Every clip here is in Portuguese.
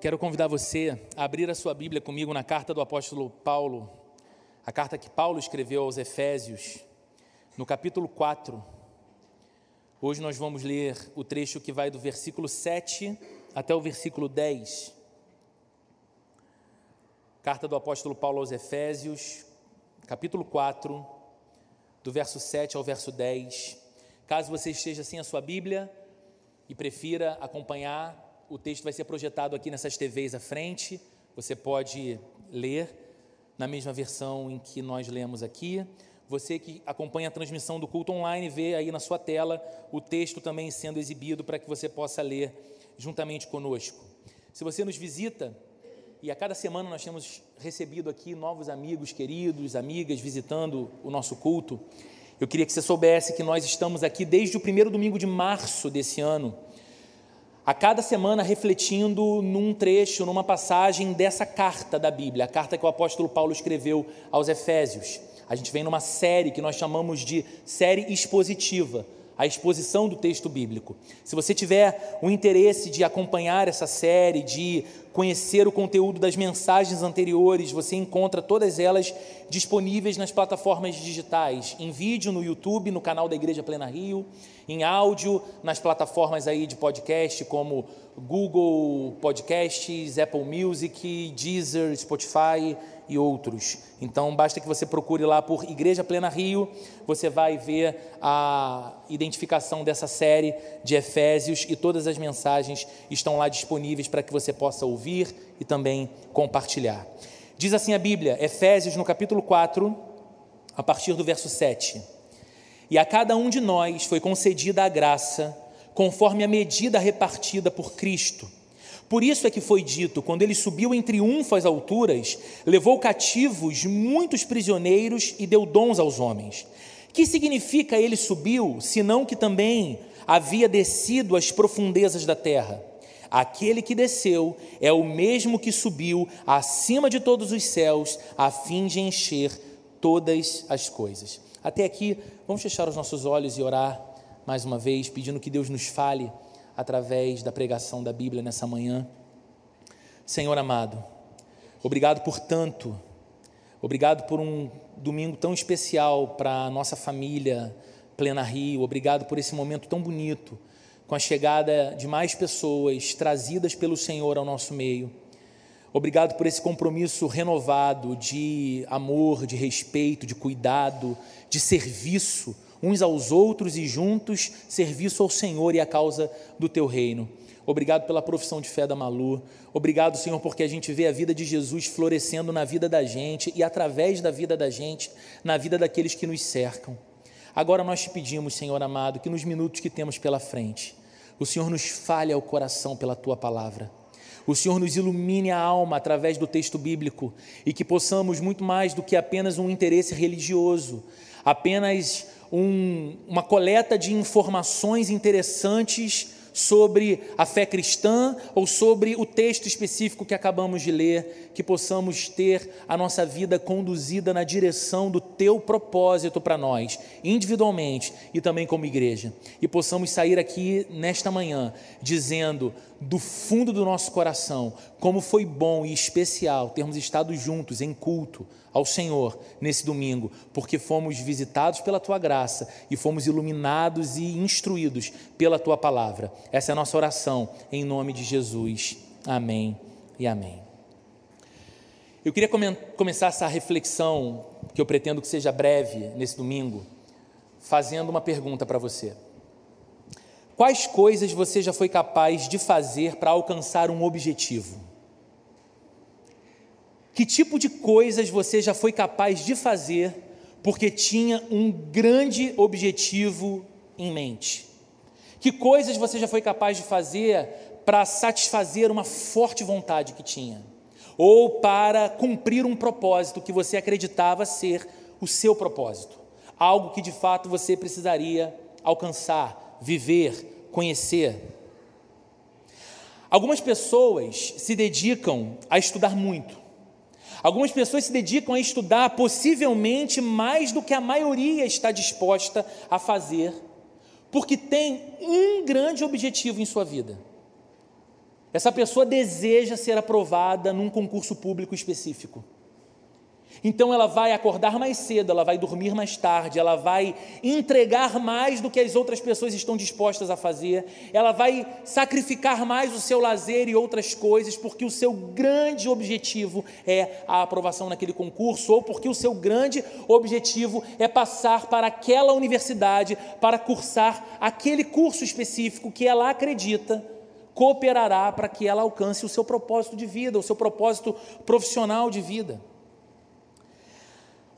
quero convidar você a abrir a sua Bíblia comigo na carta do apóstolo Paulo, a carta que Paulo escreveu aos Efésios, no capítulo 4. Hoje nós vamos ler o trecho que vai do versículo 7 até o versículo 10. Carta do apóstolo Paulo aos Efésios, capítulo 4, do verso 7 ao verso 10. Caso você esteja sem a sua Bíblia e prefira acompanhar o texto vai ser projetado aqui nessas TVs à frente. Você pode ler na mesma versão em que nós lemos aqui. Você que acompanha a transmissão do culto online, vê aí na sua tela o texto também sendo exibido para que você possa ler juntamente conosco. Se você nos visita, e a cada semana nós temos recebido aqui novos amigos, queridos, amigas visitando o nosso culto, eu queria que você soubesse que nós estamos aqui desde o primeiro domingo de março desse ano a cada semana refletindo num trecho, numa passagem dessa carta da Bíblia, a carta que o apóstolo Paulo escreveu aos Efésios. A gente vem numa série que nós chamamos de série expositiva, a exposição do texto bíblico. Se você tiver o interesse de acompanhar essa série, de conhecer o conteúdo das mensagens anteriores, você encontra todas elas disponíveis nas plataformas digitais, em vídeo no YouTube, no canal da Igreja Plena Rio, em áudio nas plataformas aí de podcast como Google Podcasts, Apple Music, Deezer, Spotify e outros. Então basta que você procure lá por Igreja Plena Rio, você vai ver a identificação dessa série de Efésios e todas as mensagens estão lá disponíveis para que você possa ouvir e também compartilhar. Diz assim a Bíblia, Efésios no capítulo 4, a partir do verso 7. E a cada um de nós foi concedida a graça, conforme a medida repartida por Cristo. Por isso é que foi dito: quando ele subiu em triunfo às alturas, levou cativos muitos prisioneiros e deu dons aos homens. Que significa ele subiu, senão que também havia descido às profundezas da terra? Aquele que desceu é o mesmo que subiu acima de todos os céus, a fim de encher todas as coisas. Até aqui, vamos fechar os nossos olhos e orar mais uma vez, pedindo que Deus nos fale através da pregação da Bíblia nessa manhã. Senhor amado, obrigado por tanto, obrigado por um domingo tão especial para a nossa família Plena Rio, obrigado por esse momento tão bonito com a chegada de mais pessoas trazidas pelo Senhor ao nosso meio. Obrigado por esse compromisso renovado de amor, de respeito, de cuidado, de serviço uns aos outros e juntos serviço ao Senhor e à causa do teu reino. Obrigado pela profissão de fé da Malu. Obrigado, Senhor, porque a gente vê a vida de Jesus florescendo na vida da gente e através da vida da gente, na vida daqueles que nos cercam. Agora nós te pedimos, Senhor amado, que nos minutos que temos pela frente, o Senhor nos fale ao coração pela tua palavra. O Senhor nos ilumine a alma através do texto bíblico e que possamos, muito mais do que apenas um interesse religioso, apenas um, uma coleta de informações interessantes sobre a fé cristã ou sobre o texto específico que acabamos de ler, que possamos ter a nossa vida conduzida na direção do teu propósito para nós, individualmente e também como igreja. E possamos sair aqui nesta manhã dizendo do fundo do nosso coração como foi bom e especial termos estado juntos em culto ao Senhor nesse domingo, porque fomos visitados pela tua graça e fomos iluminados e instruídos pela tua palavra. Essa é a nossa oração em nome de Jesus. Amém e amém. Eu queria come começar essa reflexão, que eu pretendo que seja breve nesse domingo, fazendo uma pergunta para você. Quais coisas você já foi capaz de fazer para alcançar um objetivo? Que tipo de coisas você já foi capaz de fazer porque tinha um grande objetivo em mente? Que coisas você já foi capaz de fazer para satisfazer uma forte vontade que tinha? Ou para cumprir um propósito que você acreditava ser o seu propósito? Algo que de fato você precisaria alcançar, viver, conhecer? Algumas pessoas se dedicam a estudar muito Algumas pessoas se dedicam a estudar possivelmente mais do que a maioria está disposta a fazer, porque tem um grande objetivo em sua vida. Essa pessoa deseja ser aprovada num concurso público específico. Então ela vai acordar mais cedo, ela vai dormir mais tarde, ela vai entregar mais do que as outras pessoas estão dispostas a fazer, ela vai sacrificar mais o seu lazer e outras coisas, porque o seu grande objetivo é a aprovação naquele concurso, ou porque o seu grande objetivo é passar para aquela universidade para cursar aquele curso específico que ela acredita cooperará para que ela alcance o seu propósito de vida, o seu propósito profissional de vida.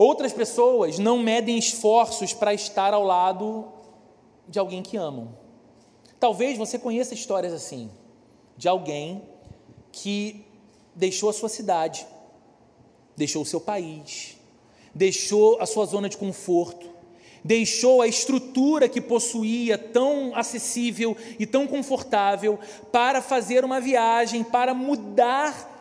Outras pessoas não medem esforços para estar ao lado de alguém que amam. Talvez você conheça histórias assim, de alguém que deixou a sua cidade, deixou o seu país, deixou a sua zona de conforto, deixou a estrutura que possuía tão acessível e tão confortável para fazer uma viagem, para mudar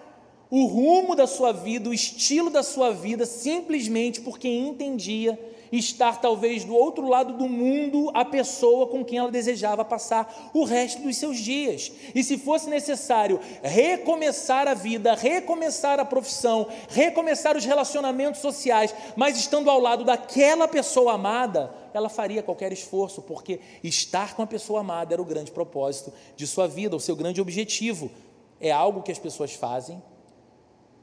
o rumo da sua vida, o estilo da sua vida, simplesmente porque entendia estar talvez do outro lado do mundo a pessoa com quem ela desejava passar o resto dos seus dias. E se fosse necessário recomeçar a vida, recomeçar a profissão, recomeçar os relacionamentos sociais, mas estando ao lado daquela pessoa amada, ela faria qualquer esforço, porque estar com a pessoa amada era o grande propósito de sua vida, o seu grande objetivo. É algo que as pessoas fazem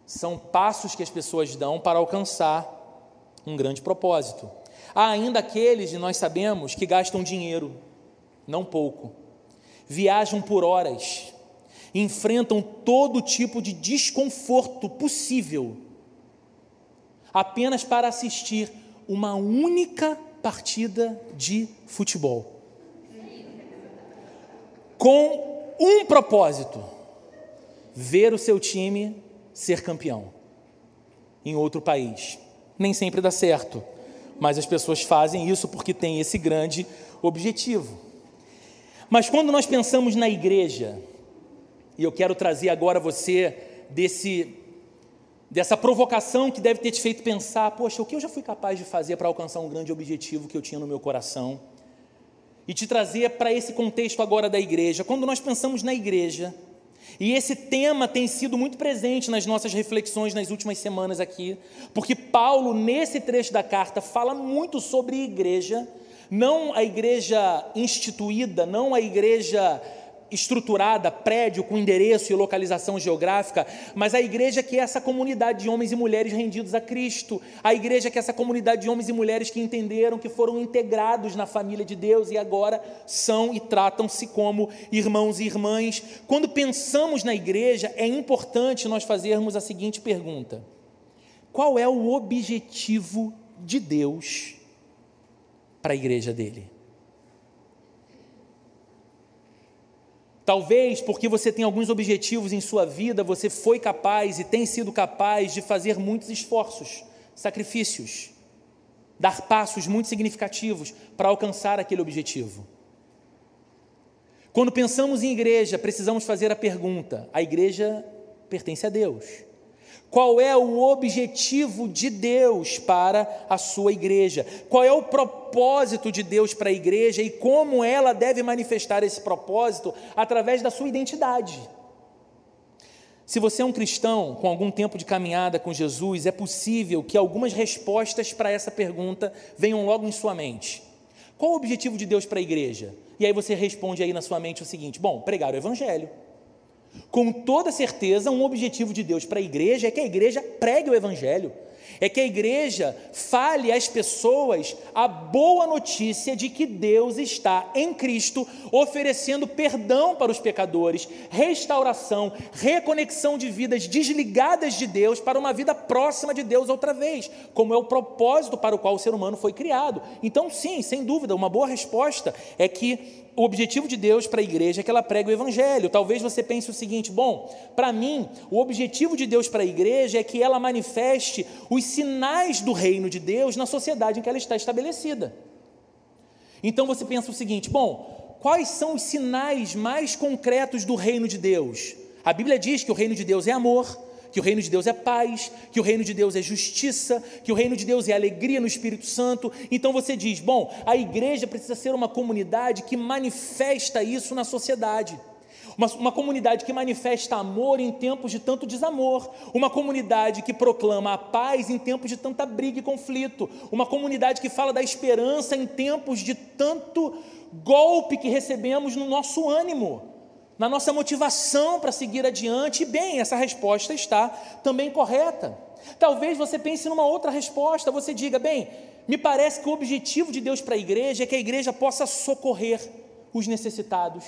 são passos que as pessoas dão para alcançar um grande propósito. Há ainda aqueles, e nós sabemos, que gastam dinheiro, não pouco, viajam por horas, enfrentam todo tipo de desconforto possível, apenas para assistir uma única partida de futebol. Com um propósito: ver o seu time ser campeão em outro país. Nem sempre dá certo, mas as pessoas fazem isso porque têm esse grande objetivo. Mas quando nós pensamos na igreja, e eu quero trazer agora você desse dessa provocação que deve ter te feito pensar, poxa, o que eu já fui capaz de fazer para alcançar um grande objetivo que eu tinha no meu coração? E te trazer para esse contexto agora da igreja. Quando nós pensamos na igreja, e esse tema tem sido muito presente nas nossas reflexões nas últimas semanas aqui, porque Paulo, nesse trecho da carta, fala muito sobre igreja, não a igreja instituída, não a igreja estruturada, prédio com endereço e localização geográfica, mas a igreja que é essa comunidade de homens e mulheres rendidos a Cristo, a igreja que é essa comunidade de homens e mulheres que entenderam que foram integrados na família de Deus e agora são e tratam-se como irmãos e irmãs. Quando pensamos na igreja, é importante nós fazermos a seguinte pergunta: qual é o objetivo de Deus para a igreja dele? Talvez porque você tem alguns objetivos em sua vida, você foi capaz e tem sido capaz de fazer muitos esforços, sacrifícios, dar passos muito significativos para alcançar aquele objetivo. Quando pensamos em igreja, precisamos fazer a pergunta: a igreja pertence a Deus? Qual é o objetivo de Deus para a sua igreja? Qual é o propósito de Deus para a igreja e como ela deve manifestar esse propósito através da sua identidade? Se você é um cristão com algum tempo de caminhada com Jesus, é possível que algumas respostas para essa pergunta venham logo em sua mente. Qual o objetivo de Deus para a igreja? E aí você responde aí na sua mente o seguinte: bom, pregar o evangelho. Com toda certeza, um objetivo de Deus para a igreja é que a igreja pregue o Evangelho, é que a igreja fale às pessoas a boa notícia de que Deus está em Cristo oferecendo perdão para os pecadores, restauração, reconexão de vidas desligadas de Deus para uma vida próxima de Deus outra vez, como é o propósito para o qual o ser humano foi criado. Então, sim, sem dúvida, uma boa resposta é que o objetivo de Deus para a igreja é que ela pregue o evangelho. Talvez você pense o seguinte: bom, para mim, o objetivo de Deus para a igreja é que ela manifeste os sinais do reino de Deus na sociedade em que ela está estabelecida. Então você pensa o seguinte: bom, quais são os sinais mais concretos do reino de Deus? A Bíblia diz que o reino de Deus é amor, que o reino de Deus é paz, que o reino de Deus é justiça, que o reino de Deus é alegria no Espírito Santo. Então você diz: bom, a igreja precisa ser uma comunidade que manifesta isso na sociedade. Uma, uma, comunidade que manifesta amor em tempos de tanto desamor, uma comunidade que proclama a paz em tempos de tanta briga e conflito, uma comunidade que fala da esperança em tempos de tanto golpe que recebemos no nosso ânimo, na nossa motivação para seguir adiante. E bem, essa resposta está também correta. Talvez você pense numa outra resposta, você diga: bem, me parece que o objetivo de Deus para a igreja é que a igreja possa socorrer os necessitados,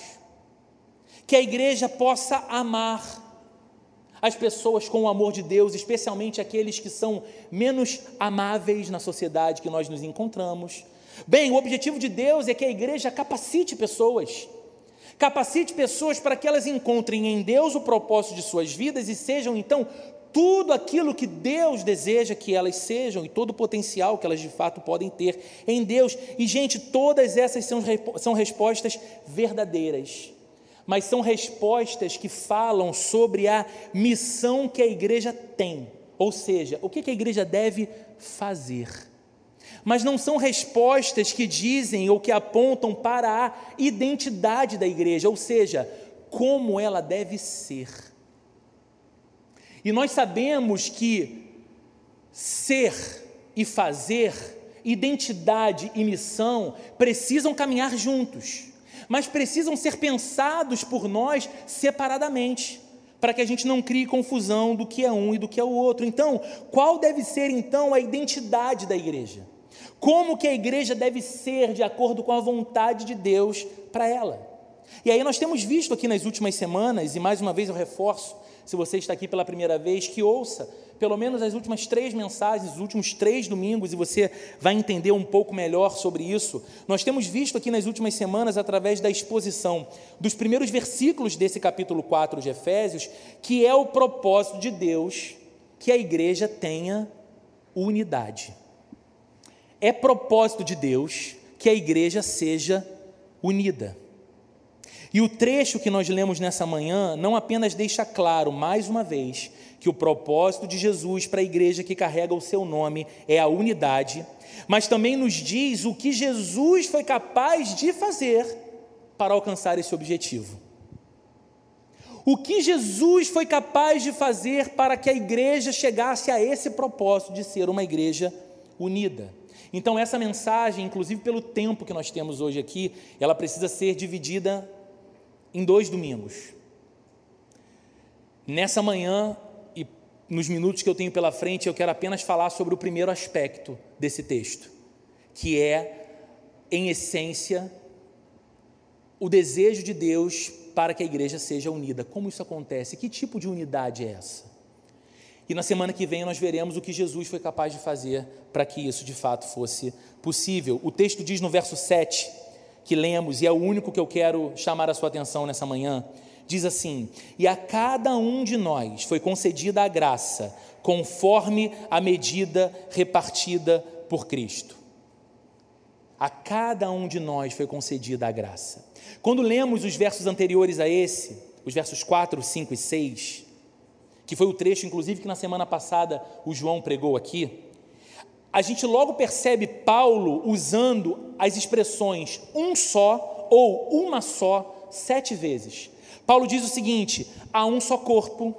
que a igreja possa amar as pessoas com o amor de Deus, especialmente aqueles que são menos amáveis na sociedade que nós nos encontramos. Bem, o objetivo de Deus é que a igreja capacite pessoas, capacite pessoas para que elas encontrem em Deus o propósito de suas vidas e sejam então tudo aquilo que Deus deseja que elas sejam e todo o potencial que elas de fato podem ter em Deus. E, gente, todas essas são, são respostas verdadeiras, mas são respostas que falam sobre a missão que a igreja tem, ou seja, o que a igreja deve fazer. Mas não são respostas que dizem ou que apontam para a identidade da igreja, ou seja, como ela deve ser. E nós sabemos que ser e fazer, identidade e missão precisam caminhar juntos, mas precisam ser pensados por nós separadamente, para que a gente não crie confusão do que é um e do que é o outro. Então, qual deve ser então a identidade da igreja? Como que a igreja deve ser de acordo com a vontade de Deus para ela? E aí nós temos visto aqui nas últimas semanas, e mais uma vez eu reforço, se você está aqui pela primeira vez, que ouça pelo menos as últimas três mensagens, os últimos três domingos, e você vai entender um pouco melhor sobre isso. Nós temos visto aqui nas últimas semanas, através da exposição dos primeiros versículos desse capítulo 4 de Efésios, que é o propósito de Deus que a igreja tenha unidade. É propósito de Deus que a igreja seja unida. E o trecho que nós lemos nessa manhã não apenas deixa claro, mais uma vez, que o propósito de Jesus para a igreja que carrega o seu nome é a unidade, mas também nos diz o que Jesus foi capaz de fazer para alcançar esse objetivo. O que Jesus foi capaz de fazer para que a igreja chegasse a esse propósito de ser uma igreja unida. Então, essa mensagem, inclusive pelo tempo que nós temos hoje aqui, ela precisa ser dividida em dois domingos. Nessa manhã e nos minutos que eu tenho pela frente, eu quero apenas falar sobre o primeiro aspecto desse texto, que é, em essência, o desejo de Deus para que a igreja seja unida. Como isso acontece? Que tipo de unidade é essa? E na semana que vem nós veremos o que Jesus foi capaz de fazer para que isso de fato fosse possível. O texto diz no verso 7 que lemos, e é o único que eu quero chamar a sua atenção nessa manhã, diz assim: E a cada um de nós foi concedida a graça, conforme a medida repartida por Cristo. A cada um de nós foi concedida a graça. Quando lemos os versos anteriores a esse, os versos 4, 5 e 6, que foi o trecho, inclusive, que na semana passada o João pregou aqui, a gente logo percebe Paulo usando as expressões um só ou uma só sete vezes. Paulo diz o seguinte: há um só corpo,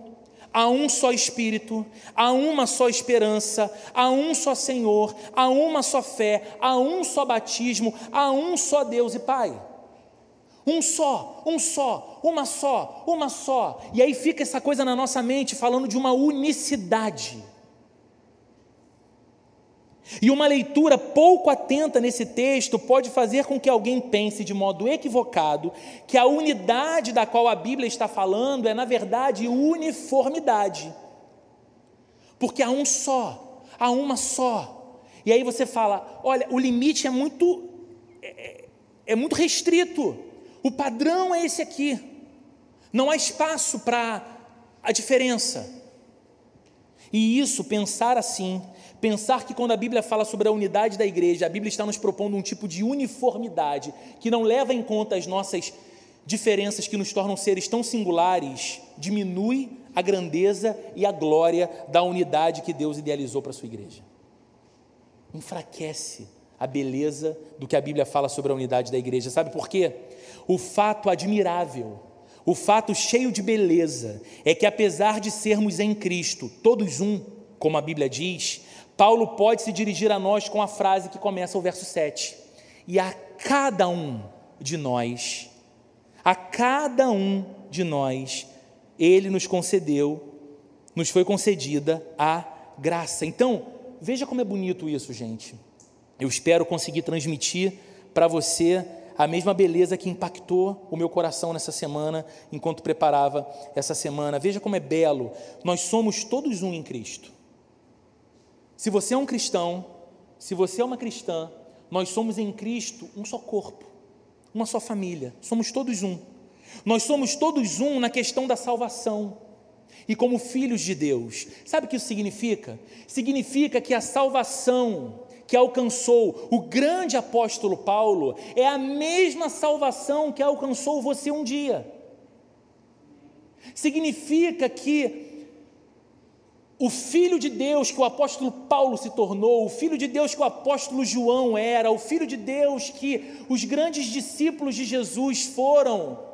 há um só Espírito, há uma só esperança, há um só Senhor, há uma só fé, há um só batismo, há um só Deus e Pai. Um só, um só, uma só, uma só. E aí fica essa coisa na nossa mente falando de uma unicidade. E uma leitura pouco atenta nesse texto pode fazer com que alguém pense de modo equivocado que a unidade da qual a Bíblia está falando é, na verdade, uniformidade. Porque há um só, há uma só. E aí você fala: olha, o limite é muito, é, é muito restrito. O padrão é esse aqui. Não há espaço para a diferença. E isso, pensar assim, Pensar que quando a Bíblia fala sobre a unidade da igreja, a Bíblia está nos propondo um tipo de uniformidade que não leva em conta as nossas diferenças que nos tornam seres tão singulares, diminui a grandeza e a glória da unidade que Deus idealizou para a sua igreja. Enfraquece a beleza do que a Bíblia fala sobre a unidade da igreja. Sabe por quê? O fato admirável, O fato cheio de beleza é que, apesar de sermos em Cristo, todos um, como a Bíblia diz, Paulo pode se dirigir a nós com a frase que começa o verso 7. E a cada um de nós, a cada um de nós, ele nos concedeu, nos foi concedida a graça. Então, veja como é bonito isso, gente. Eu espero conseguir transmitir para você a mesma beleza que impactou o meu coração nessa semana, enquanto preparava essa semana. Veja como é belo. Nós somos todos um em Cristo. Se você é um cristão, se você é uma cristã, nós somos em Cristo um só corpo, uma só família. Somos todos um. Nós somos todos um na questão da salvação e como filhos de Deus. Sabe o que isso significa? Significa que a salvação que alcançou o grande apóstolo Paulo é a mesma salvação que alcançou você um dia. Significa que o filho de Deus que o apóstolo Paulo se tornou, o filho de Deus que o apóstolo João era, o filho de Deus que os grandes discípulos de Jesus foram,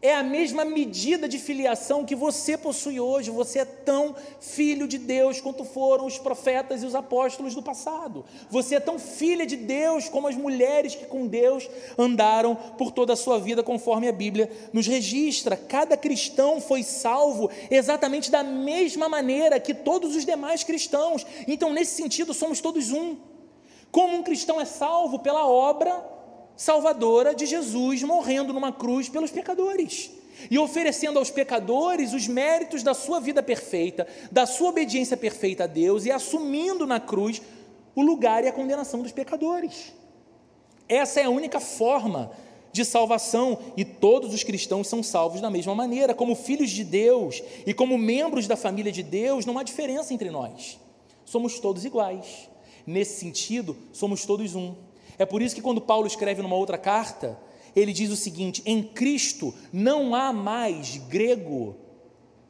é a mesma medida de filiação que você possui hoje. Você é tão filho de Deus quanto foram os profetas e os apóstolos do passado. Você é tão filha de Deus como as mulheres que com Deus andaram por toda a sua vida, conforme a Bíblia nos registra. Cada cristão foi salvo exatamente da mesma maneira que todos os demais cristãos. Então, nesse sentido, somos todos um. Como um cristão é salvo pela obra salvadora de Jesus morrendo numa cruz pelos pecadores e oferecendo aos pecadores os méritos da sua vida perfeita, da sua obediência perfeita a Deus e assumindo na cruz o lugar e a condenação dos pecadores. Essa é a única forma de salvação e todos os cristãos são salvos da mesma maneira, como filhos de Deus e como membros da família de Deus, não há diferença entre nós. Somos todos iguais. Nesse sentido, somos todos um. É por isso que quando Paulo escreve numa outra carta, ele diz o seguinte: em Cristo não há mais grego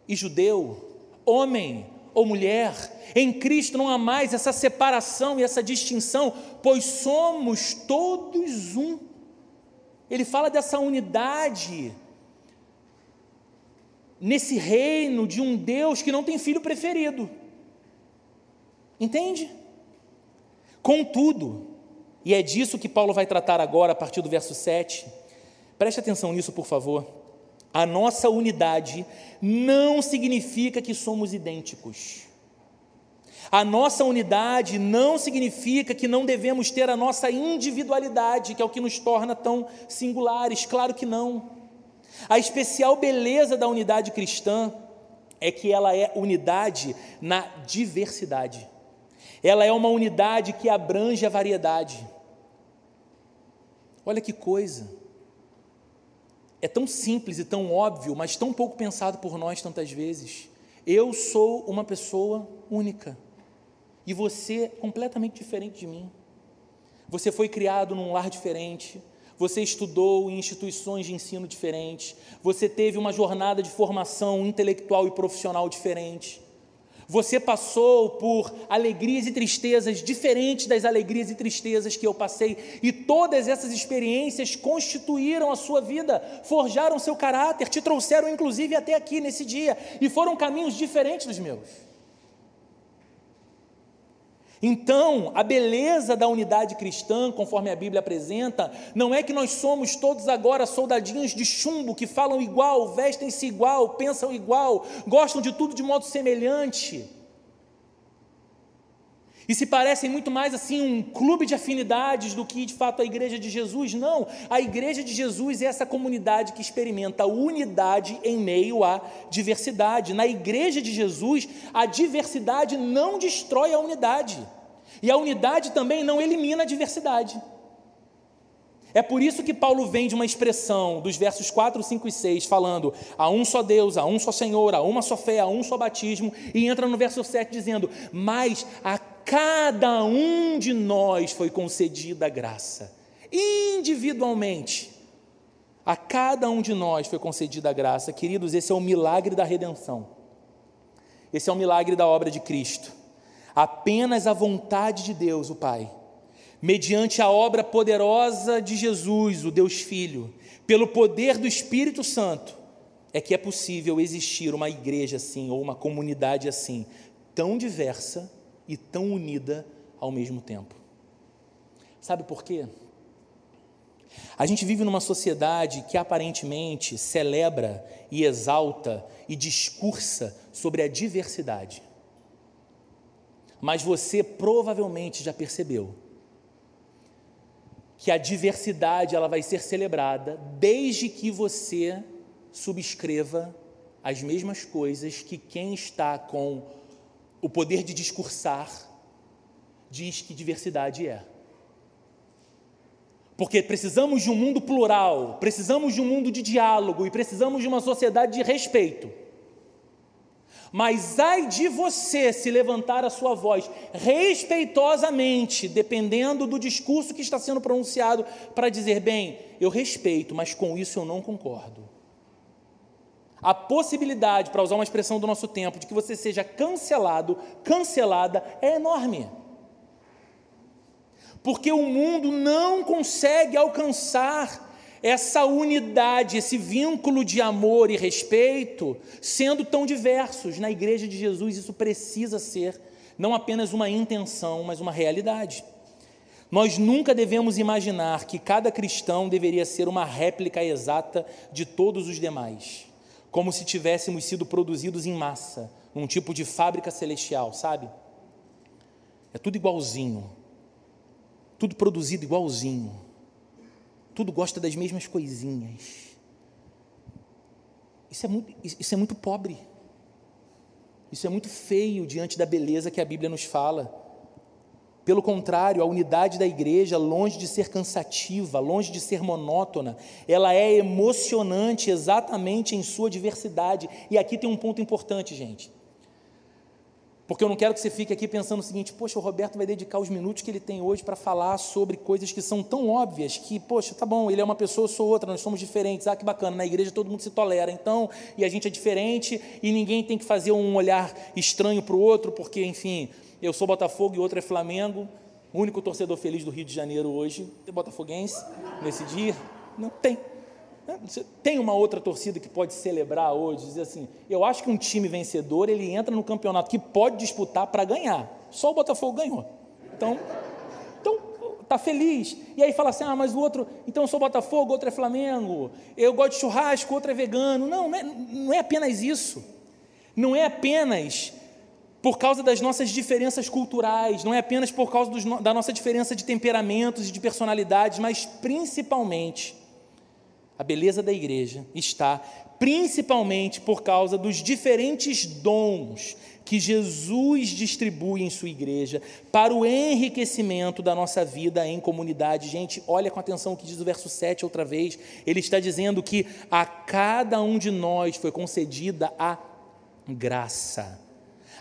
e judeu, homem ou mulher, em Cristo não há mais essa separação e essa distinção, pois somos todos um. Ele fala dessa unidade nesse reino de um Deus que não tem filho preferido. Entende? Contudo, e é disso que Paulo vai tratar agora a partir do verso 7. Preste atenção nisso, por favor. A nossa unidade não significa que somos idênticos. A nossa unidade não significa que não devemos ter a nossa individualidade, que é o que nos torna tão singulares. Claro que não. A especial beleza da unidade cristã é que ela é unidade na diversidade. Ela é uma unidade que abrange a variedade. Olha que coisa. É tão simples e tão óbvio, mas tão pouco pensado por nós tantas vezes. Eu sou uma pessoa única e você é completamente diferente de mim. Você foi criado num lar diferente, você estudou em instituições de ensino diferentes, você teve uma jornada de formação intelectual e profissional diferente. Você passou por alegrias e tristezas diferentes das alegrias e tristezas que eu passei, e todas essas experiências constituíram a sua vida, forjaram seu caráter, te trouxeram inclusive até aqui nesse dia, e foram caminhos diferentes dos meus. Então, a beleza da unidade cristã, conforme a Bíblia apresenta, não é que nós somos todos agora soldadinhos de chumbo que falam igual, vestem-se igual, pensam igual, gostam de tudo de modo semelhante. E se parecem muito mais assim um clube de afinidades do que de fato a igreja de Jesus. Não, a igreja de Jesus é essa comunidade que experimenta unidade em meio à diversidade. Na igreja de Jesus, a diversidade não destrói a unidade. E a unidade também não elimina a diversidade. É por isso que Paulo vem de uma expressão dos versos 4, 5 e 6, falando a um só Deus, a um só Senhor, a uma só fé, a um só batismo, e entra no verso 7 dizendo: Mas a cada um de nós foi concedida a graça, individualmente. A cada um de nós foi concedida a graça. Queridos, esse é o milagre da redenção. Esse é o milagre da obra de Cristo. Apenas a vontade de Deus, o Pai, mediante a obra poderosa de Jesus, o Deus Filho, pelo poder do Espírito Santo, é que é possível existir uma igreja assim, ou uma comunidade assim, tão diversa e tão unida ao mesmo tempo. Sabe por quê? A gente vive numa sociedade que aparentemente celebra e exalta e discursa sobre a diversidade. Mas você provavelmente já percebeu que a diversidade ela vai ser celebrada desde que você subscreva as mesmas coisas que quem está com o poder de discursar diz que diversidade é. Porque precisamos de um mundo plural, precisamos de um mundo de diálogo e precisamos de uma sociedade de respeito. Mas ai de você se levantar a sua voz respeitosamente, dependendo do discurso que está sendo pronunciado, para dizer: bem, eu respeito, mas com isso eu não concordo. A possibilidade, para usar uma expressão do nosso tempo, de que você seja cancelado, cancelada, é enorme. Porque o mundo não consegue alcançar essa unidade, esse vínculo de amor e respeito, sendo tão diversos. Na igreja de Jesus, isso precisa ser não apenas uma intenção, mas uma realidade. Nós nunca devemos imaginar que cada cristão deveria ser uma réplica exata de todos os demais, como se tivéssemos sido produzidos em massa, num tipo de fábrica celestial, sabe? É tudo igualzinho, tudo produzido igualzinho tudo gosta das mesmas coisinhas. Isso é muito, isso é muito pobre. Isso é muito feio diante da beleza que a Bíblia nos fala. Pelo contrário, a unidade da igreja, longe de ser cansativa, longe de ser monótona, ela é emocionante exatamente em sua diversidade. E aqui tem um ponto importante, gente. Porque eu não quero que você fique aqui pensando o seguinte: poxa, o Roberto vai dedicar os minutos que ele tem hoje para falar sobre coisas que são tão óbvias que, poxa, tá bom, ele é uma pessoa, eu sou outra, nós somos diferentes. Ah, que bacana, na igreja todo mundo se tolera, então, e a gente é diferente e ninguém tem que fazer um olhar estranho para o outro, porque, enfim, eu sou Botafogo e outro é Flamengo. O único torcedor feliz do Rio de Janeiro hoje é botafoguense nesse dia. Não tem. Tem uma outra torcida que pode celebrar hoje, dizer assim: eu acho que um time vencedor ele entra no campeonato que pode disputar para ganhar. Só o Botafogo ganhou. Então, então tá feliz. E aí fala assim: ah, mas o outro, então eu sou Botafogo, outro é Flamengo. Eu gosto de churrasco, outro é vegano. Não, não é, não é apenas isso. Não é apenas por causa das nossas diferenças culturais, não é apenas por causa dos, da nossa diferença de temperamentos e de personalidades, mas principalmente a beleza da igreja está principalmente por causa dos diferentes dons que Jesus distribui em sua igreja para o enriquecimento da nossa vida em comunidade. Gente, olha com atenção o que diz o verso 7 outra vez. Ele está dizendo que a cada um de nós foi concedida a graça.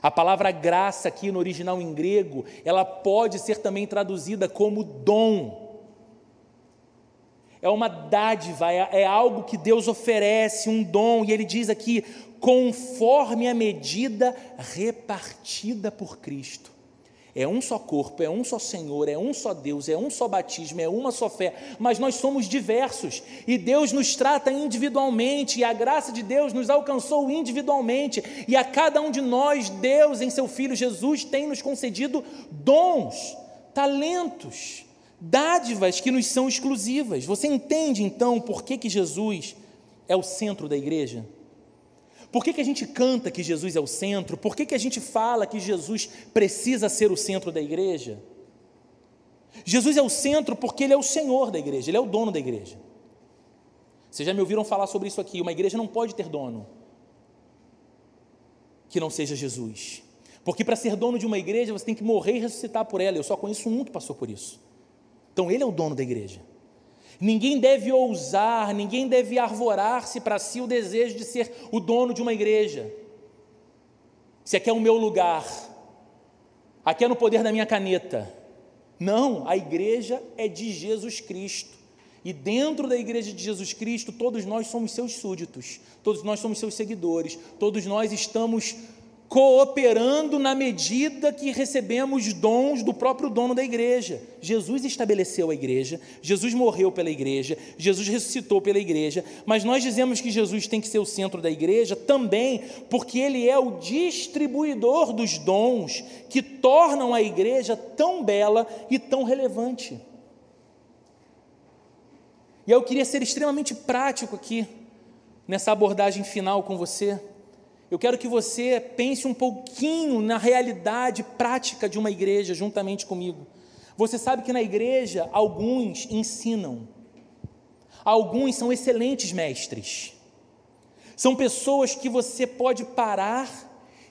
A palavra graça aqui no original em grego, ela pode ser também traduzida como dom é uma dádiva, é, é algo que Deus oferece, um dom, e ele diz aqui, conforme a medida repartida por Cristo. É um só corpo, é um só Senhor, é um só Deus, é um só batismo, é uma só fé, mas nós somos diversos e Deus nos trata individualmente e a graça de Deus nos alcançou individualmente e a cada um de nós, Deus em seu Filho Jesus tem nos concedido dons, talentos dádivas que nos são exclusivas. Você entende então por que, que Jesus é o centro da igreja? Por que, que a gente canta que Jesus é o centro? Por que, que a gente fala que Jesus precisa ser o centro da igreja? Jesus é o centro porque Ele é o Senhor da igreja, Ele é o dono da igreja. Vocês já me ouviram falar sobre isso aqui. Uma igreja não pode ter dono que não seja Jesus. Porque para ser dono de uma igreja você tem que morrer e ressuscitar por ela. Eu só conheço um que passou por isso. Então ele é o dono da igreja. Ninguém deve ousar, ninguém deve arvorar-se para si o desejo de ser o dono de uma igreja. Se aqui é o meu lugar, aqui é no poder da minha caneta. Não, a igreja é de Jesus Cristo. E dentro da igreja de Jesus Cristo, todos nós somos seus súditos, todos nós somos seus seguidores, todos nós estamos cooperando na medida que recebemos dons do próprio dono da igreja. Jesus estabeleceu a igreja, Jesus morreu pela igreja, Jesus ressuscitou pela igreja, mas nós dizemos que Jesus tem que ser o centro da igreja também porque ele é o distribuidor dos dons que tornam a igreja tão bela e tão relevante. E eu queria ser extremamente prático aqui, nessa abordagem final com você. Eu quero que você pense um pouquinho na realidade prática de uma igreja juntamente comigo. Você sabe que na igreja alguns ensinam, alguns são excelentes mestres, são pessoas que você pode parar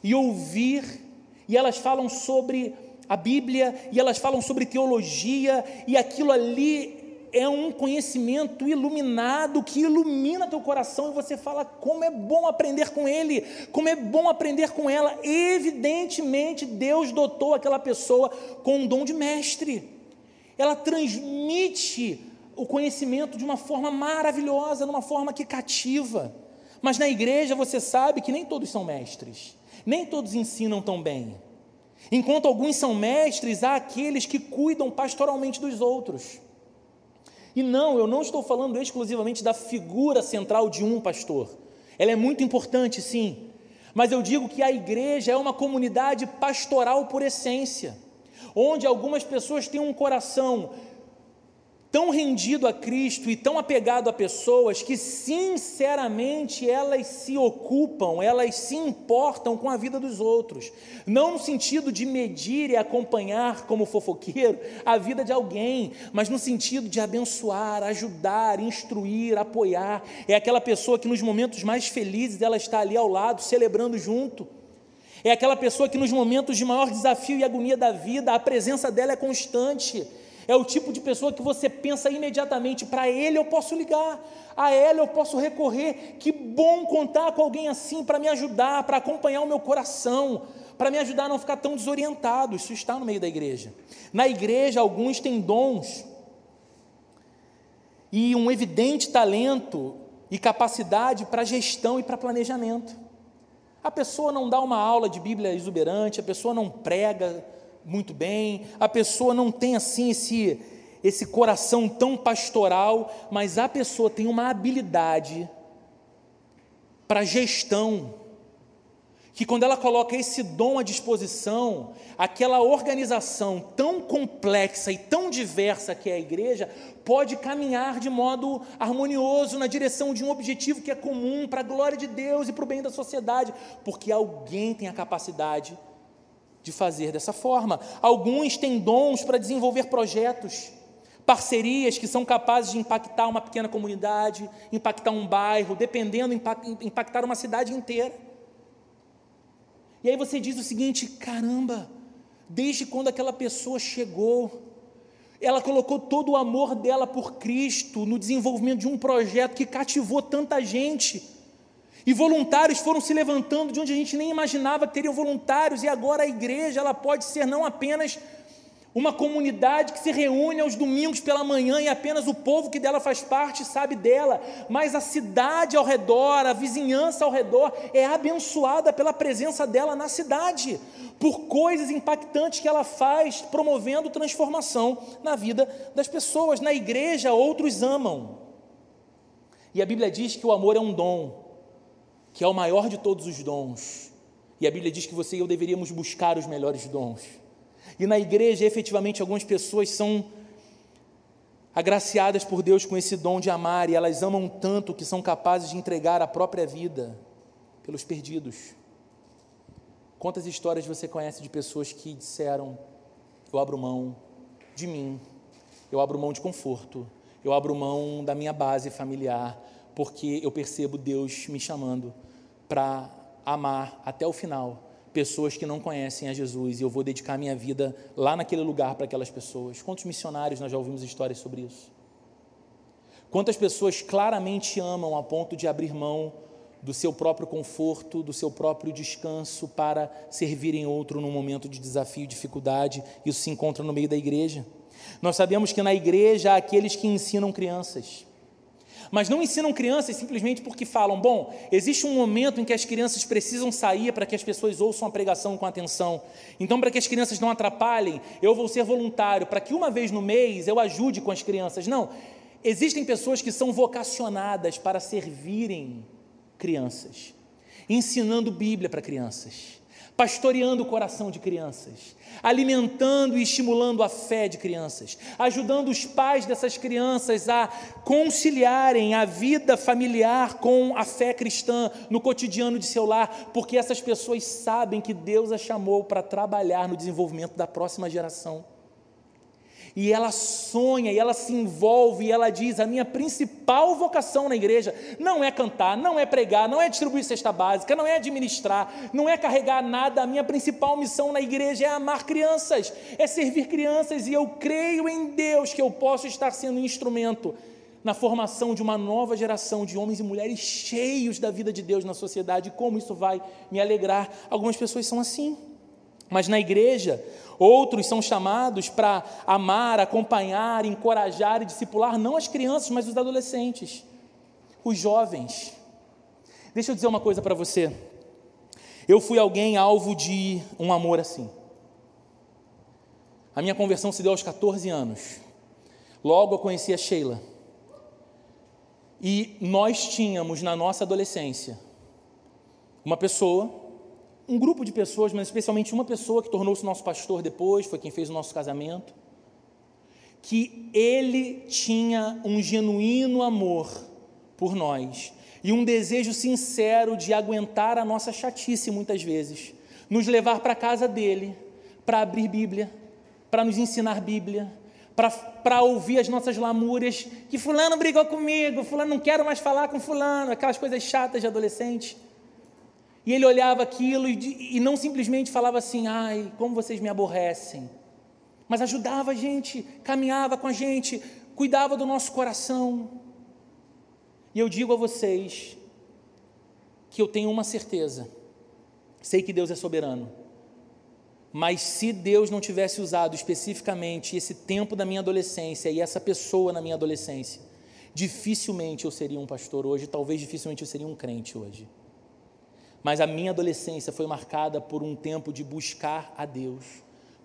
e ouvir, e elas falam sobre a Bíblia, e elas falam sobre teologia, e aquilo ali é um conhecimento iluminado que ilumina teu coração e você fala como é bom aprender com ele, como é bom aprender com ela. Evidentemente, Deus dotou aquela pessoa com um dom de mestre. Ela transmite o conhecimento de uma forma maravilhosa, de uma forma que cativa. Mas na igreja você sabe que nem todos são mestres, nem todos ensinam tão bem. Enquanto alguns são mestres, há aqueles que cuidam pastoralmente dos outros. E não, eu não estou falando exclusivamente da figura central de um pastor. Ela é muito importante, sim. Mas eu digo que a igreja é uma comunidade pastoral por essência, onde algumas pessoas têm um coração tão rendido a Cristo e tão apegado a pessoas que, sinceramente, elas se ocupam, elas se importam com a vida dos outros. Não no sentido de medir e acompanhar, como fofoqueiro, a vida de alguém, mas no sentido de abençoar, ajudar, instruir, apoiar. É aquela pessoa que, nos momentos mais felizes, ela está ali ao lado, celebrando junto. É aquela pessoa que, nos momentos de maior desafio e agonia da vida, a presença dela é constante é o tipo de pessoa que você pensa imediatamente: para ele eu posso ligar, a ela eu posso recorrer. Que bom contar com alguém assim para me ajudar, para acompanhar o meu coração, para me ajudar a não ficar tão desorientado. Isso está no meio da igreja. Na igreja, alguns têm dons e um evidente talento e capacidade para gestão e para planejamento. A pessoa não dá uma aula de Bíblia exuberante, a pessoa não prega muito bem, a pessoa não tem assim esse, esse coração tão pastoral, mas a pessoa tem uma habilidade para gestão, que quando ela coloca esse dom à disposição, aquela organização tão complexa e tão diversa que é a igreja, pode caminhar de modo harmonioso na direção de um objetivo que é comum para a glória de Deus e para o bem da sociedade, porque alguém tem a capacidade de fazer dessa forma. Alguns têm dons para desenvolver projetos, parcerias que são capazes de impactar uma pequena comunidade, impactar um bairro, dependendo, impactar uma cidade inteira. E aí você diz o seguinte: caramba, desde quando aquela pessoa chegou, ela colocou todo o amor dela por Cristo no desenvolvimento de um projeto que cativou tanta gente. E voluntários foram se levantando de onde a gente nem imaginava que teriam voluntários, e agora a igreja ela pode ser não apenas uma comunidade que se reúne aos domingos pela manhã e apenas o povo que dela faz parte sabe dela, mas a cidade ao redor, a vizinhança ao redor é abençoada pela presença dela na cidade, por coisas impactantes que ela faz, promovendo transformação na vida das pessoas. Na igreja, outros amam. E a Bíblia diz que o amor é um dom que é o maior de todos os dons. E a Bíblia diz que você e eu deveríamos buscar os melhores dons. E na igreja, efetivamente, algumas pessoas são agraciadas por Deus com esse dom de amar, e elas amam tanto que são capazes de entregar a própria vida pelos perdidos. Quantas histórias você conhece de pessoas que disseram: Eu abro mão de mim, eu abro mão de conforto, eu abro mão da minha base familiar, porque eu percebo Deus me chamando para amar até o final pessoas que não conhecem a Jesus e eu vou dedicar minha vida lá naquele lugar para aquelas pessoas. Quantos missionários nós já ouvimos histórias sobre isso? Quantas pessoas claramente amam a ponto de abrir mão do seu próprio conforto, do seu próprio descanso para servirem outro num momento de desafio dificuldade? Isso se encontra no meio da igreja. Nós sabemos que na igreja há aqueles que ensinam crianças. Mas não ensinam crianças simplesmente porque falam: bom, existe um momento em que as crianças precisam sair para que as pessoas ouçam a pregação com atenção. Então, para que as crianças não atrapalhem, eu vou ser voluntário, para que uma vez no mês eu ajude com as crianças. Não. Existem pessoas que são vocacionadas para servirem crianças, ensinando Bíblia para crianças pastoreando o coração de crianças, alimentando e estimulando a fé de crianças, ajudando os pais dessas crianças a conciliarem a vida familiar com a fé cristã no cotidiano de seu lar, porque essas pessoas sabem que Deus as chamou para trabalhar no desenvolvimento da próxima geração e ela sonha, e ela se envolve, e ela diz: a minha principal vocação na igreja não é cantar, não é pregar, não é distribuir cesta básica, não é administrar, não é carregar nada. A minha principal missão na igreja é amar crianças, é servir crianças, e eu creio em Deus que eu posso estar sendo um instrumento na formação de uma nova geração de homens e mulheres cheios da vida de Deus na sociedade. Como isso vai me alegrar? Algumas pessoas são assim. Mas na igreja, outros são chamados para amar, acompanhar, encorajar e discipular não as crianças, mas os adolescentes, os jovens. Deixa eu dizer uma coisa para você. Eu fui alguém alvo de um amor assim. A minha conversão se deu aos 14 anos. Logo eu conheci a Sheila. E nós tínhamos na nossa adolescência uma pessoa um grupo de pessoas, mas especialmente uma pessoa que tornou-se nosso pastor depois, foi quem fez o nosso casamento, que ele tinha um genuíno amor por nós e um desejo sincero de aguentar a nossa chatice muitas vezes, nos levar para a casa dele, para abrir Bíblia, para nos ensinar Bíblia, para ouvir as nossas lamúrias, que fulano brigou comigo, fulano não quero mais falar com fulano, aquelas coisas chatas de adolescente. E ele olhava aquilo e, e não simplesmente falava assim: ai, como vocês me aborrecem. Mas ajudava a gente, caminhava com a gente, cuidava do nosso coração. E eu digo a vocês que eu tenho uma certeza: sei que Deus é soberano. Mas se Deus não tivesse usado especificamente esse tempo da minha adolescência e essa pessoa na minha adolescência, dificilmente eu seria um pastor hoje, talvez dificilmente eu seria um crente hoje. Mas a minha adolescência foi marcada por um tempo de buscar a Deus,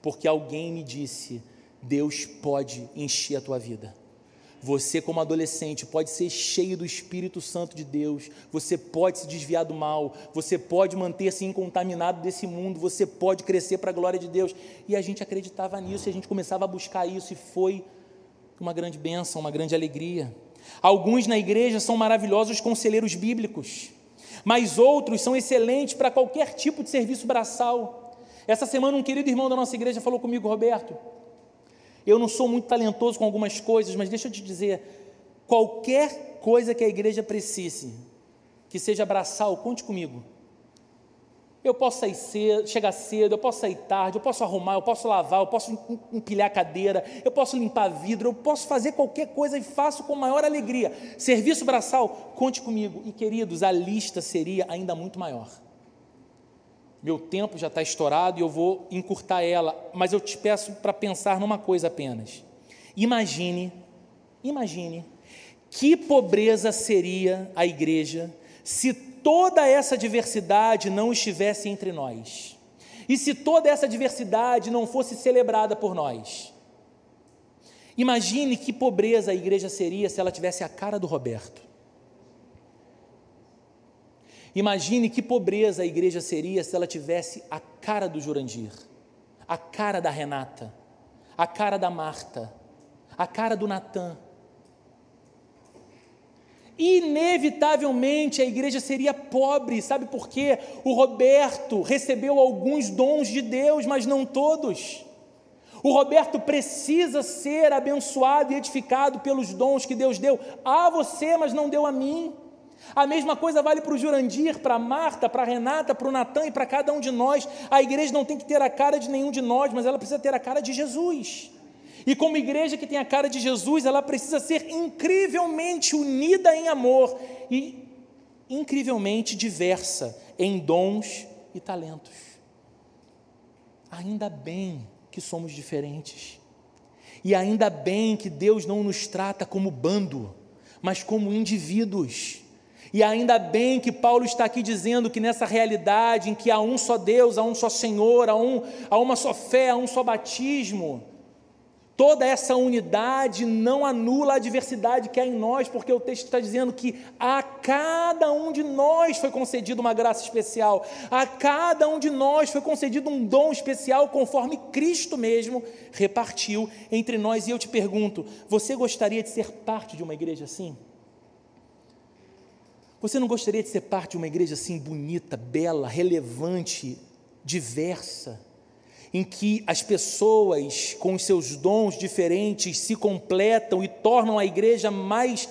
porque alguém me disse: Deus pode encher a tua vida. Você, como adolescente, pode ser cheio do Espírito Santo de Deus, você pode se desviar do mal, você pode manter-se incontaminado desse mundo, você pode crescer para a glória de Deus. E a gente acreditava nisso, e a gente começava a buscar isso, e foi uma grande bênção, uma grande alegria. Alguns na igreja são maravilhosos conselheiros bíblicos mas outros são excelentes para qualquer tipo de serviço braçal. Essa semana, um querido irmão da nossa igreja falou comigo, Roberto. Eu não sou muito talentoso com algumas coisas, mas deixa eu te dizer: qualquer coisa que a igreja precise, que seja braçal, conte comigo. Eu posso sair cedo, chegar cedo, eu posso sair tarde, eu posso arrumar, eu posso lavar, eu posso empilhar a cadeira, eu posso limpar vidro, eu posso fazer qualquer coisa e faço com maior alegria. Serviço braçal, conte comigo. E queridos, a lista seria ainda muito maior. Meu tempo já está estourado e eu vou encurtar ela, mas eu te peço para pensar numa coisa apenas. Imagine, imagine, que pobreza seria a igreja se toda essa diversidade não estivesse entre nós, e se toda essa diversidade não fosse celebrada por nós. Imagine que pobreza a igreja seria se ela tivesse a cara do Roberto. Imagine que pobreza a igreja seria se ela tivesse a cara do Jurandir, a cara da Renata, a cara da Marta, a cara do Natan inevitavelmente a igreja seria pobre, sabe por quê? O Roberto recebeu alguns dons de Deus, mas não todos. O Roberto precisa ser abençoado e edificado pelos dons que Deus deu a você, mas não deu a mim. A mesma coisa vale para o Jurandir, para Marta, para Renata, para o Natan e para cada um de nós. A igreja não tem que ter a cara de nenhum de nós, mas ela precisa ter a cara de Jesus. E como igreja que tem a cara de Jesus, ela precisa ser incrivelmente unida em amor e incrivelmente diversa em dons e talentos. Ainda bem que somos diferentes. E ainda bem que Deus não nos trata como bando, mas como indivíduos. E ainda bem que Paulo está aqui dizendo que nessa realidade em que há um só Deus, há um só Senhor, há, um, há uma só fé, há um só batismo, toda essa unidade não anula a diversidade que há em nós, porque o texto está dizendo que a cada um de nós foi concedido uma graça especial, a cada um de nós foi concedido um dom especial, conforme Cristo mesmo repartiu entre nós. E eu te pergunto: você gostaria de ser parte de uma igreja assim? Você não gostaria de ser parte de uma igreja assim bonita, bela, relevante, diversa, em que as pessoas com os seus dons diferentes se completam e tornam a igreja mais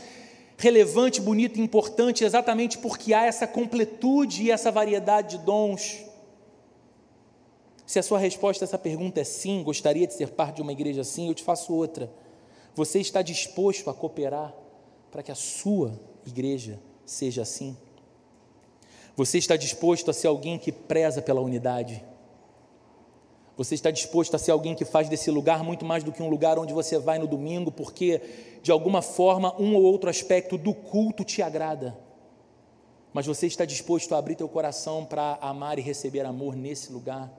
relevante, bonita e importante exatamente porque há essa completude e essa variedade de dons? Se a sua resposta a essa pergunta é sim, gostaria de ser parte de uma igreja assim, eu te faço outra. Você está disposto a cooperar para que a sua igreja seja assim? Você está disposto a ser alguém que preza pela unidade? Você está disposto a ser alguém que faz desse lugar muito mais do que um lugar onde você vai no domingo, porque de alguma forma um ou outro aspecto do culto te agrada? Mas você está disposto a abrir teu coração para amar e receber amor nesse lugar?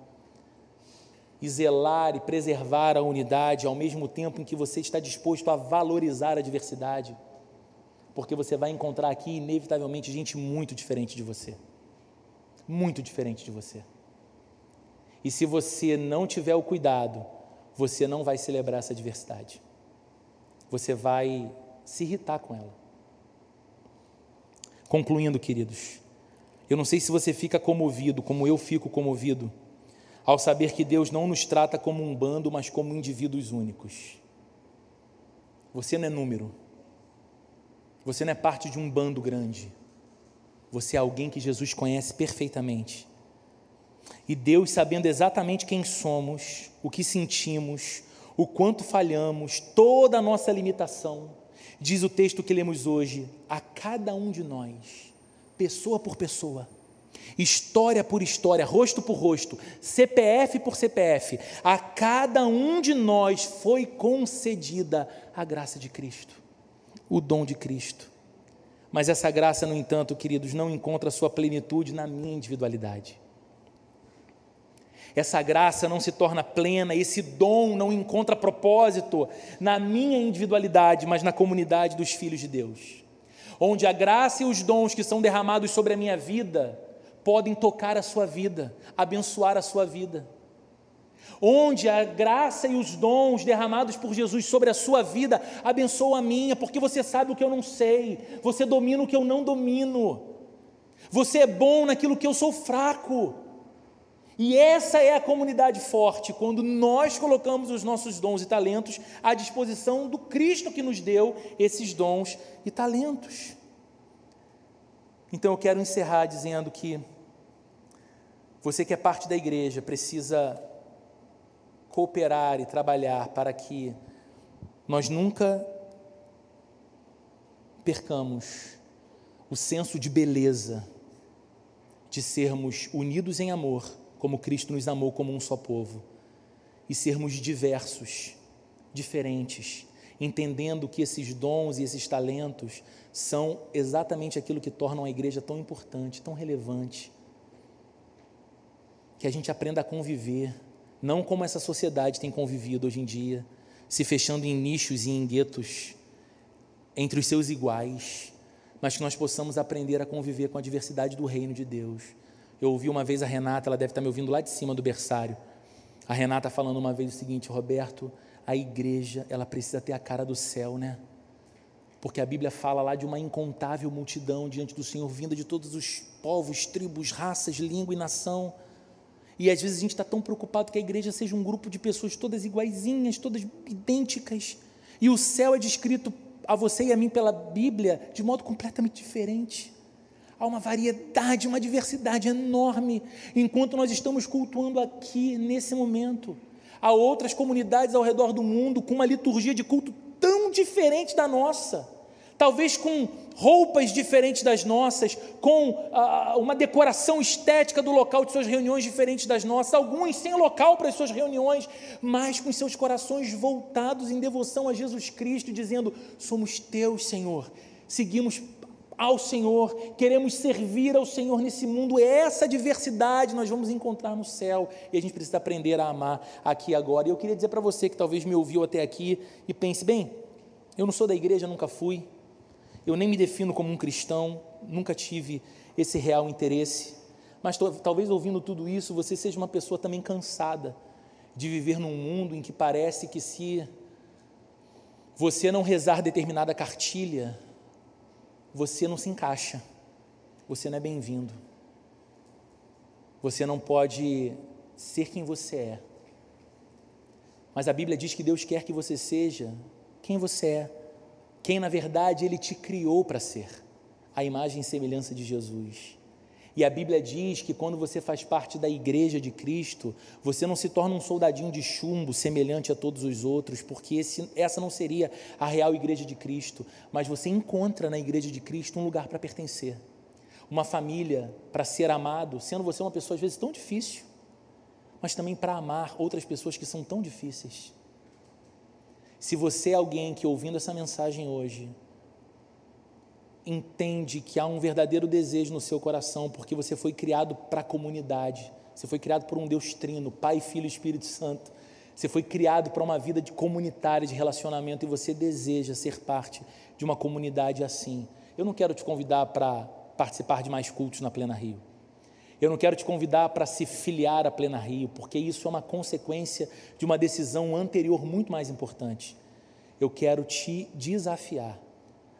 E zelar e preservar a unidade ao mesmo tempo em que você está disposto a valorizar a diversidade? porque você vai encontrar aqui, inevitavelmente, gente muito diferente de você. Muito diferente de você. E se você não tiver o cuidado, você não vai celebrar essa diversidade. Você vai se irritar com ela. Concluindo, queridos, eu não sei se você fica comovido, como eu fico comovido, ao saber que Deus não nos trata como um bando, mas como indivíduos únicos. Você não é número, você não é parte de um bando grande. Você é alguém que Jesus conhece perfeitamente. E Deus, sabendo exatamente quem somos, o que sentimos, o quanto falhamos, toda a nossa limitação, diz o texto que lemos hoje, a cada um de nós, pessoa por pessoa, história por história, rosto por rosto, CPF por CPF, a cada um de nós foi concedida a graça de Cristo o dom de Cristo. Mas essa graça, no entanto, queridos, não encontra sua plenitude na minha individualidade. Essa graça não se torna plena, esse dom não encontra propósito na minha individualidade, mas na comunidade dos filhos de Deus. Onde a graça e os dons que são derramados sobre a minha vida podem tocar a sua vida, abençoar a sua vida onde a graça e os dons derramados por Jesus sobre a sua vida abençoam a minha, porque você sabe o que eu não sei, você domina o que eu não domino, você é bom naquilo que eu sou fraco. E essa é a comunidade forte, quando nós colocamos os nossos dons e talentos à disposição do Cristo que nos deu esses dons e talentos. Então eu quero encerrar dizendo que você que é parte da igreja precisa cooperar e trabalhar para que nós nunca percamos o senso de beleza de sermos unidos em amor, como Cristo nos amou como um só povo, e sermos diversos, diferentes, entendendo que esses dons e esses talentos são exatamente aquilo que tornam a igreja tão importante, tão relevante. Que a gente aprenda a conviver não como essa sociedade tem convivido hoje em dia, se fechando em nichos e em guetos entre os seus iguais, mas que nós possamos aprender a conviver com a diversidade do reino de Deus. Eu ouvi uma vez a Renata, ela deve estar me ouvindo lá de cima do berçário. A Renata falando uma vez o seguinte, Roberto, a igreja, ela precisa ter a cara do céu, né? Porque a Bíblia fala lá de uma incontável multidão diante do Senhor, vinda de todos os povos, tribos, raças, língua e nação. E às vezes a gente está tão preocupado que a igreja seja um grupo de pessoas todas iguaizinhas, todas idênticas. E o céu é descrito a você e a mim pela Bíblia de modo completamente diferente. Há uma variedade, uma diversidade enorme, enquanto nós estamos cultuando aqui, nesse momento. Há outras comunidades ao redor do mundo com uma liturgia de culto tão diferente da nossa talvez com roupas diferentes das nossas, com ah, uma decoração estética do local de suas reuniões diferentes das nossas, alguns sem local para as suas reuniões, mas com seus corações voltados em devoção a Jesus Cristo, dizendo: Somos teus, Senhor. seguimos ao Senhor, queremos servir ao Senhor nesse mundo. Essa diversidade nós vamos encontrar no céu e a gente precisa aprender a amar aqui agora. E eu queria dizer para você que talvez me ouviu até aqui e pense: bem, eu não sou da igreja, nunca fui, eu nem me defino como um cristão, nunca tive esse real interesse. Mas talvez ouvindo tudo isso, você seja uma pessoa também cansada de viver num mundo em que parece que se você não rezar determinada cartilha, você não se encaixa, você não é bem-vindo, você não pode ser quem você é. Mas a Bíblia diz que Deus quer que você seja quem você é, quem na verdade Ele te criou para ser, a imagem e semelhança de Jesus. E a Bíblia diz que quando você faz parte da igreja de Cristo, você não se torna um soldadinho de chumbo semelhante a todos os outros, porque esse, essa não seria a real igreja de Cristo, mas você encontra na igreja de Cristo um lugar para pertencer, uma família para ser amado, sendo você uma pessoa às vezes tão difícil, mas também para amar outras pessoas que são tão difíceis. Se você é alguém que ouvindo essa mensagem hoje, entende que há um verdadeiro desejo no seu coração, porque você foi criado para a comunidade, você foi criado por um Deus trino, Pai, Filho e Espírito Santo. Você foi criado para uma vida de comunitária, de relacionamento, e você deseja ser parte de uma comunidade assim. Eu não quero te convidar para participar de mais cultos na Plena Rio. Eu não quero te convidar para se filiar à Plena Rio, porque isso é uma consequência de uma decisão anterior muito mais importante. Eu quero te desafiar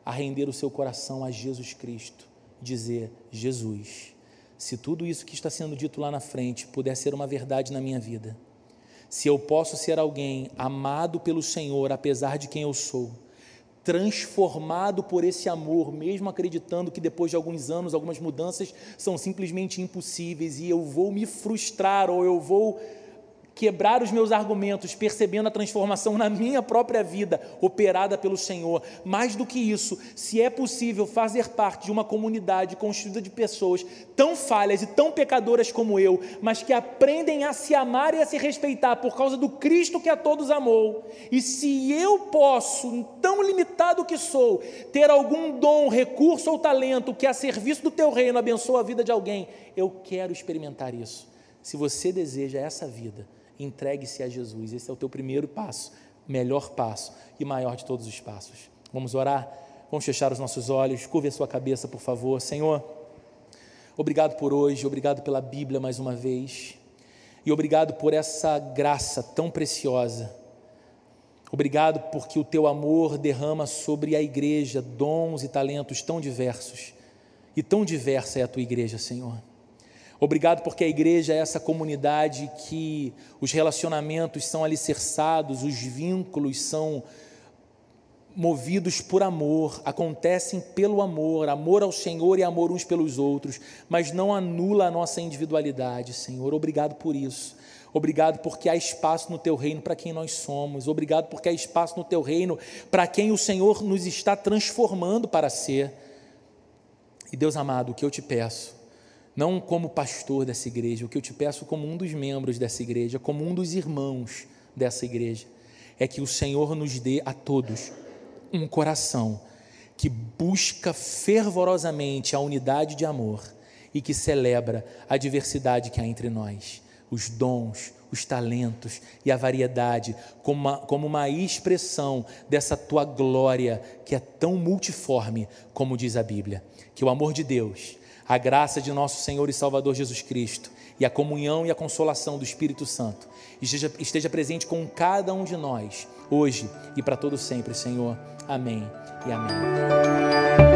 a render o seu coração a Jesus Cristo, dizer: Jesus, se tudo isso que está sendo dito lá na frente puder ser uma verdade na minha vida, se eu posso ser alguém amado pelo Senhor apesar de quem eu sou, transformado por esse amor, mesmo acreditando que depois de alguns anos algumas mudanças são simplesmente impossíveis e eu vou me frustrar ou eu vou quebrar os meus argumentos, percebendo a transformação na minha própria vida, operada pelo Senhor. Mais do que isso, se é possível fazer parte de uma comunidade constituída de pessoas tão falhas e tão pecadoras como eu, mas que aprendem a se amar e a se respeitar por causa do Cristo que a todos amou, e se eu posso, tão limitado que sou, ter algum dom, recurso ou talento que a serviço do teu reino abençoa a vida de alguém, eu quero experimentar isso. Se você deseja essa vida, entregue-se a Jesus. Esse é o teu primeiro passo, melhor passo e maior de todos os passos. Vamos orar? Vamos fechar os nossos olhos, curve a sua cabeça, por favor. Senhor, obrigado por hoje, obrigado pela Bíblia mais uma vez, e obrigado por essa graça tão preciosa. Obrigado porque o teu amor derrama sobre a igreja dons e talentos tão diversos, e tão diversa é a tua igreja, Senhor. Obrigado porque a igreja é essa comunidade que os relacionamentos são alicerçados, os vínculos são movidos por amor, acontecem pelo amor, amor ao Senhor e amor uns pelos outros, mas não anula a nossa individualidade, Senhor. Obrigado por isso. Obrigado porque há espaço no teu reino para quem nós somos. Obrigado porque há espaço no teu reino para quem o Senhor nos está transformando para ser. E Deus amado, o que eu te peço não como pastor dessa igreja, o que eu te peço como um dos membros dessa igreja, como um dos irmãos dessa igreja, é que o Senhor nos dê a todos um coração que busca fervorosamente a unidade de amor e que celebra a diversidade que há entre nós, os dons, os talentos e a variedade, como uma, como uma expressão dessa tua glória que é tão multiforme, como diz a Bíblia. Que o amor de Deus a graça de nosso Senhor e Salvador Jesus Cristo e a comunhão e a consolação do Espírito Santo esteja, esteja presente com cada um de nós, hoje e para todo sempre, Senhor. Amém e amém.